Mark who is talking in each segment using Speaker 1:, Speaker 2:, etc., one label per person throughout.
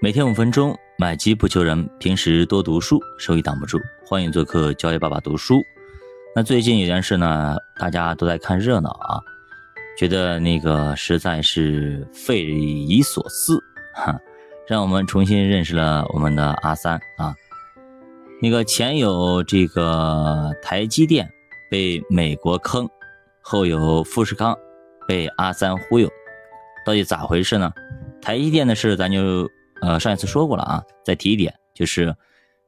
Speaker 1: 每天五分钟，买机不求人。平时多读书，收益挡不住。欢迎做客教育爸爸读书。那最近有件事呢，大家都在看热闹啊，觉得那个实在是匪夷所思哈。让我们重新认识了我们的阿三啊。那个前有这个台积电被美国坑，后有富士康被阿三忽悠，到底咋回事呢？台积电的事咱就。呃，上一次说过了啊，再提一点，就是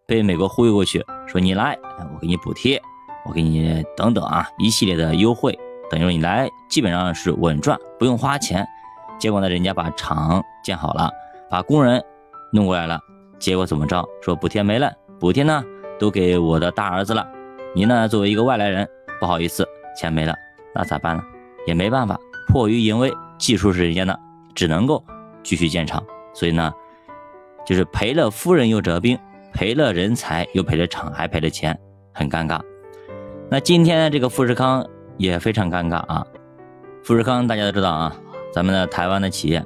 Speaker 1: 被美国忽悠过去，说你来，我给你补贴，我给你等等啊，一系列的优惠，等于说你来基本上是稳赚，不用花钱。结果呢，人家把厂建好了，把工人弄过来了，结果怎么着？说补贴没了，补贴呢都给我的大儿子了，你呢作为一个外来人，不好意思，钱没了，那咋办呢？也没办法，迫于淫威，技术是人家的，只能够继续建厂，所以呢。就是赔了夫人又折兵，赔了人才又赔了厂，还赔了钱，很尴尬。那今天这个富士康也非常尴尬啊。富士康大家都知道啊，咱们的台湾的企业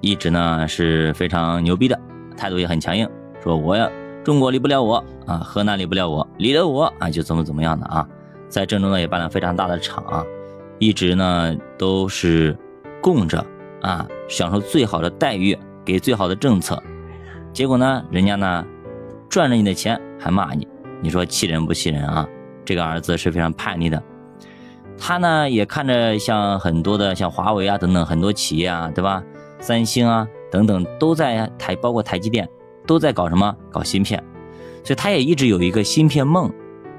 Speaker 1: 一直呢是非常牛逼的，态度也很强硬，说我要中国离不了我啊，河南离不了我，离了我啊就怎么怎么样的啊。在郑州呢也办了非常大的厂啊，一直呢都是供着啊，享受最好的待遇，给最好的政策。结果呢，人家呢赚了你的钱还骂你，你说气人不气人啊？这个儿子是非常叛逆的，他呢也看着像很多的像华为啊等等很多企业啊，对吧？三星啊等等都在台，包括台积电都在搞什么？搞芯片，所以他也一直有一个芯片梦。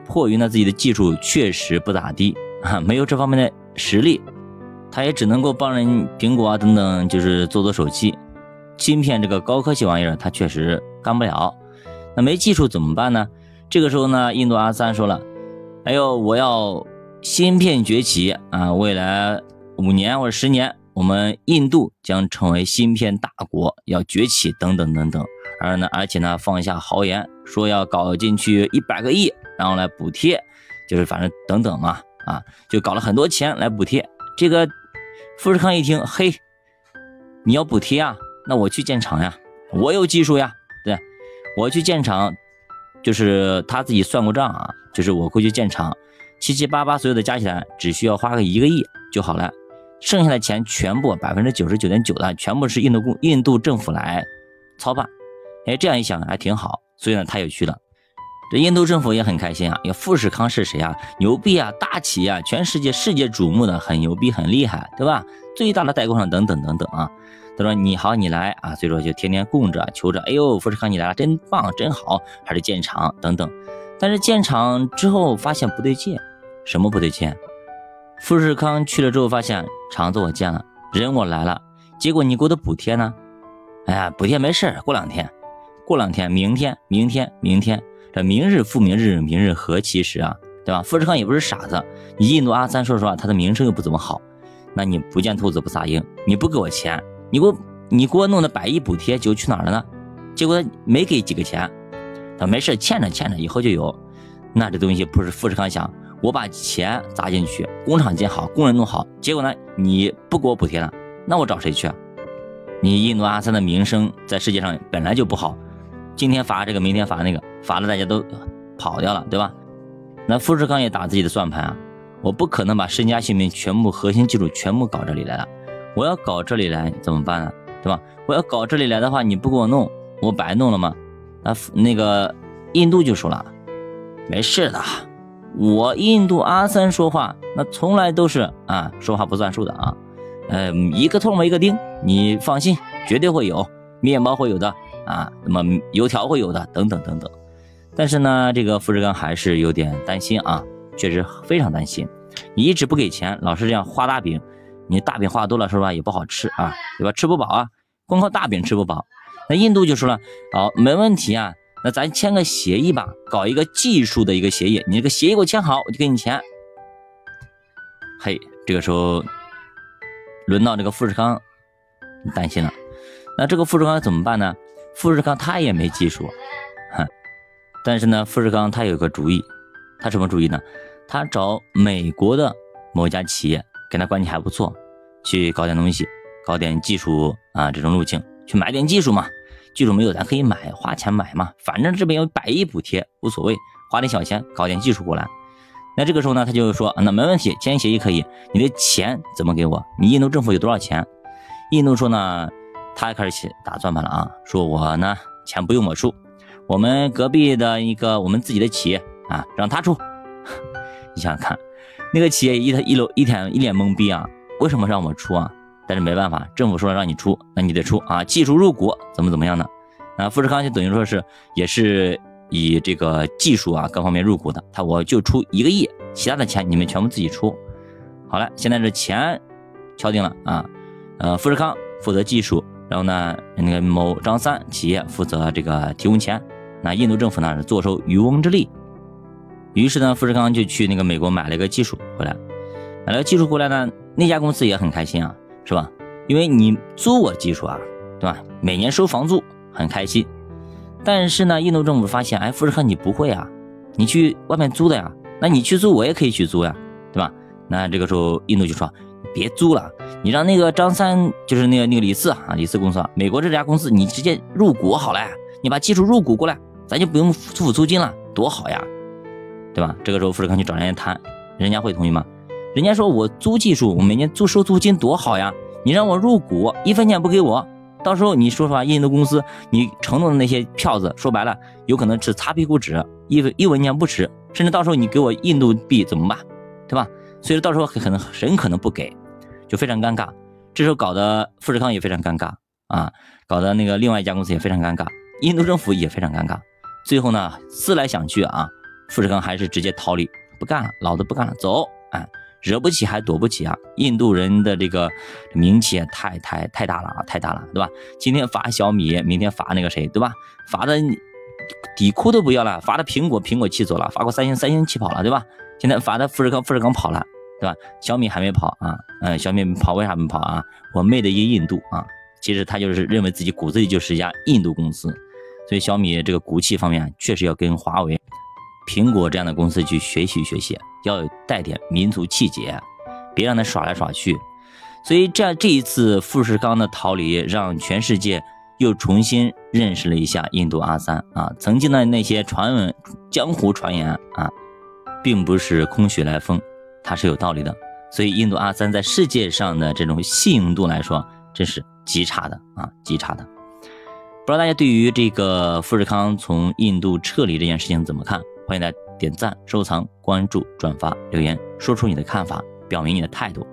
Speaker 1: 迫于呢自己的技术确实不咋地啊，没有这方面的实力，他也只能够帮人苹果啊等等，就是做做手机。芯片这个高科技玩意儿，它确实干不了。那没技术怎么办呢？这个时候呢，印度阿三说了：“哎呦，我要芯片崛起啊！未来五年或者十年，我们印度将成为芯片大国，要崛起等等等等。而呢，而且呢，放下豪言，说要搞进去一百个亿，然后来补贴，就是反正等等嘛，啊，就搞了很多钱来补贴。这个富士康一听，嘿，你要补贴啊？”那我去建厂呀，我有技术呀，对，我去建厂，就是他自己算过账啊，就是我过去建厂，七七八八所有的加起来只需要花个一个亿就好了，剩下的钱全部百分之九十九点九的全部是印度公印度政府来操办，哎，这样一想还挺好，所以呢他也去了，这印度政府也很开心啊，因为富士康是谁啊？牛逼啊，大企业，啊全世界世界瞩目的，很牛逼，很厉害，对吧？最大的代工厂等等等等啊。他说：“你好，你来啊！所以说就天天供着求着，哎呦，富士康你来了，真棒，真好，还是建厂等等。但是建厂之后发现不对劲，什么不对劲？富士康去了之后发现厂子我建了，人我来了，结果你给我的补贴呢？哎呀，补贴没事过两天，过两天，明天，明天，明天，这明日复明日，明日何其时啊，对吧？富士康也不是傻子，你印度阿三说实话，他的名声又不怎么好，那你不见兔子不撒鹰，你不给我钱。”你给我，你给我弄的百亿补贴就去哪了呢？结果没给几个钱，他没事欠着欠着，以后就有。那这东西不是富士康想，我把钱砸进去，工厂建好，工人弄好，结果呢你不给我补贴了，那我找谁去啊？你印度阿三的名声在世界上本来就不好，今天罚这个，明天罚那个，罚的大家都跑掉了，对吧？那富士康也打自己的算盘啊，我不可能把身家性命全部核心技术全部搞这里来了。我要搞这里来怎么办呢？对吧？我要搞这里来的话，你不给我弄，我白弄了吗？那那个印度就说了，没事的，我印度阿三说话那从来都是啊，说话不算数的啊，呃，一个痛一个钉，你放心，绝对会有面包会有的啊，那么油条会有的，等等等等。但是呢，这个富士康还是有点担心啊，确实非常担心，你一直不给钱，老是这样画大饼。你大饼画多了，说实话也不好吃啊，对吧？吃不饱啊，光靠大饼吃不饱。那印度就说了，好，没问题啊，那咱签个协议吧，搞一个技术的一个协议。你这个协议给我签好，我就给你钱。嘿，这个时候轮到这个富士康担心了，那这个富士康怎么办呢？富士康他也没技术，哼，但是呢，富士康他有个主意，他什么主意呢？他找美国的某一家企业。跟他关系还不错，去搞点东西，搞点技术啊，这种路径去买点技术嘛，技术没有，咱可以买，花钱买嘛，反正这边有百亿补贴，无所谓，花点小钱搞点技术过来。那这个时候呢，他就说，那没问题，签协议可以，你的钱怎么给我？你印度政府有多少钱？印度说呢，他开始打算盘了啊，说我呢钱不用我出，我们隔壁的一个我们自己的企业啊，让他出。你想想看，那个企业一他一楼一天一脸懵逼啊，为什么让我出啊？但是没办法，政府说了让你出，那你得出啊，技术入股怎么怎么样的？那富士康就等于说是也是。以这个技术啊各方面入股的，他我就出一个亿，其他的钱你们全部自己出。好了，现在这钱敲定了啊，呃，富士康负责技术，然后呢，那个某张三企业负责这个提供钱，那印度政府呢是坐收渔翁之利。于是呢，富士康就去那个美国买了一个技术回来，买了技术回来呢，那家公司也很开心啊，是吧？因为你租我技术啊，对吧？每年收房租，很开心。但是呢，印度政府发现，哎，富士康你不会啊，你去外面租的呀，那你去租我也可以去租呀，对吧？那这个时候印度就说，别租了，你让那个张三，就是那个那个李四啊，李四公司，啊，美国这家公司，你直接入股好了，你把技术入股过来，咱就不用付租金了，多好呀，对吧？这个时候富士康去找人家谈，人家会同意吗？人家说我租技术，我每年租收租金多好呀，你让我入股，一分钱不给我。到时候你说实话，印度公司你承诺的那些票子，说白了有可能是擦屁股纸，一分一文钱不值，甚至到时候你给我印度币怎么办，对吧？所以到时候很可能很可能不给，就非常尴尬。这时候搞得富士康也非常尴尬啊，搞得那个另外一家公司也非常尴尬，印度政府也非常尴尬。最后呢，思来想去啊，富士康还是直接逃离，不干了，老子不干了，走，哎。惹不起还躲不起啊！印度人的这个名气太太太大了啊，太大了，对吧？今天罚小米，明天罚那个谁，对吧？罚的底裤都不要了，罚的苹果，苹果气走了，罚过三星，三星气跑了，对吧？现在罚的富士康，富士康跑了，对吧？小米还没跑啊，嗯，小米跑为啥没跑啊？我妹的一印度啊，其实他就是认为自己骨子里就是一家印度公司，所以小米这个骨气方面确实要跟华为。苹果这样的公司去学习学习，要带点民族气节，别让他耍来耍去。所以这样这一次富士康的逃离，让全世界又重新认识了一下印度阿三啊。曾经的那些传闻、江湖传言啊，并不是空穴来风，它是有道理的。所以印度阿三在世界上的这种信用度来说，真是极差的啊，极差的。不知道大家对于这个富士康从印度撤离这件事情怎么看？欢迎来点赞、收藏、关注、转发、留言，说出你的看法，表明你的态度。